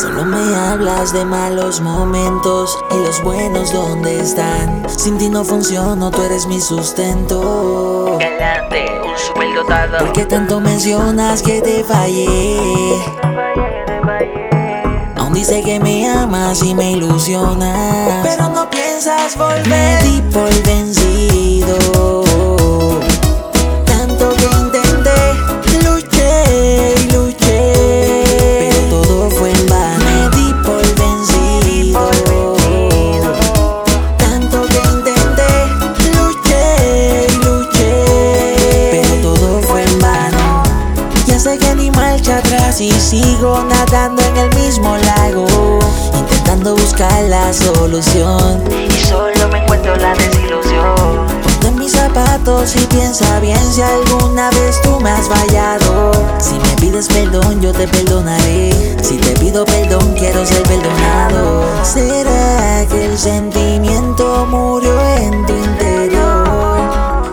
Solo me hablas de malos momentos y los buenos dónde están. Sin ti no funciono, tú eres mi sustento. Galante, un superdotado. ¿Por qué tanto mencionas que te fallé? Aún dice que me amas y me ilusionas. Pero no piensas volver. Me di por sigo nadando en el mismo lago. Intentando buscar la solución. Y solo me encuentro la desilusión. Ponte en mis zapatos y piensa bien si alguna vez tú me has fallado. Si me pides perdón, yo te perdonaré. Si te pido perdón, quiero ser perdonado. ¿Será que el sentimiento murió en tu interior?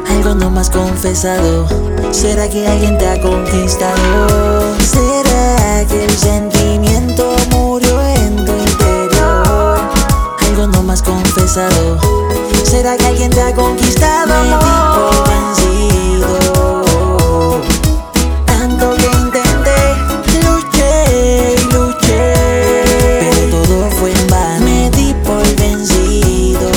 Algo no más confesado. ¿Será que alguien te ha conquistado? ¿Será que alguien te ha conquistado? Me di por vencido. Tanto que intenté, luché y luché. Pero todo fue en vano. Me di por vencido.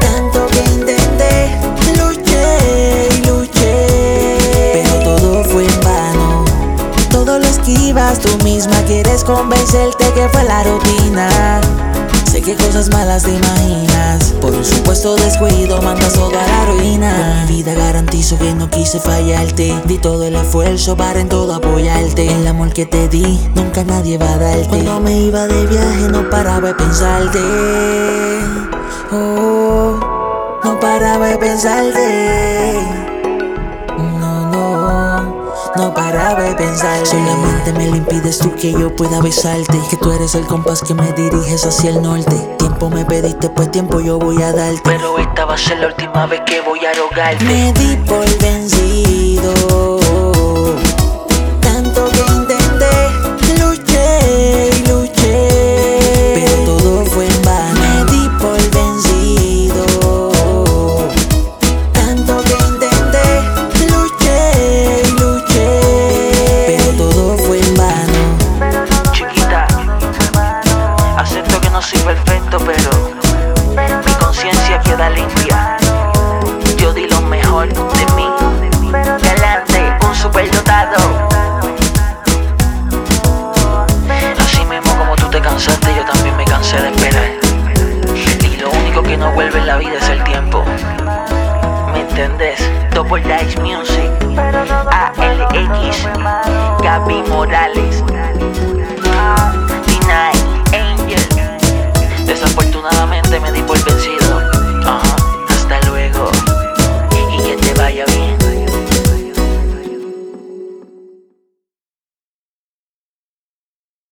Tanto que intenté, luché y luché. Pero todo fue en vano. Todo lo esquivas, tú misma quieres convencerte que fue la rutina. Sé que cosas malas te imaginas. Por un supuesto descuido mandas todo a la ruina. Con mi vida garantizo que no quise fallarte. Di todo el esfuerzo para en todo apoyarte. El amor que te di, nunca nadie va a darte. Cuando me iba de viaje, no paraba de pensarte. Oh, no paraba de pensarte. No, paraba de pensar. Solamente me lo impides tú que yo pueda besarte. Que tú eres el compás que me diriges hacia el norte. Tiempo me pediste, pues tiempo yo voy a darte. Pero esta va a ser la última vez que voy a rogarte. Me di por. Limpia. Yo di lo mejor de mí. Galante, un superdotado. Así mismo como tú te cansaste, yo también me cansé de esperar. Y lo único que no vuelve en la vida es el tiempo. ¿Me entendés? Double Dice Music, ALX, Gaby Morales,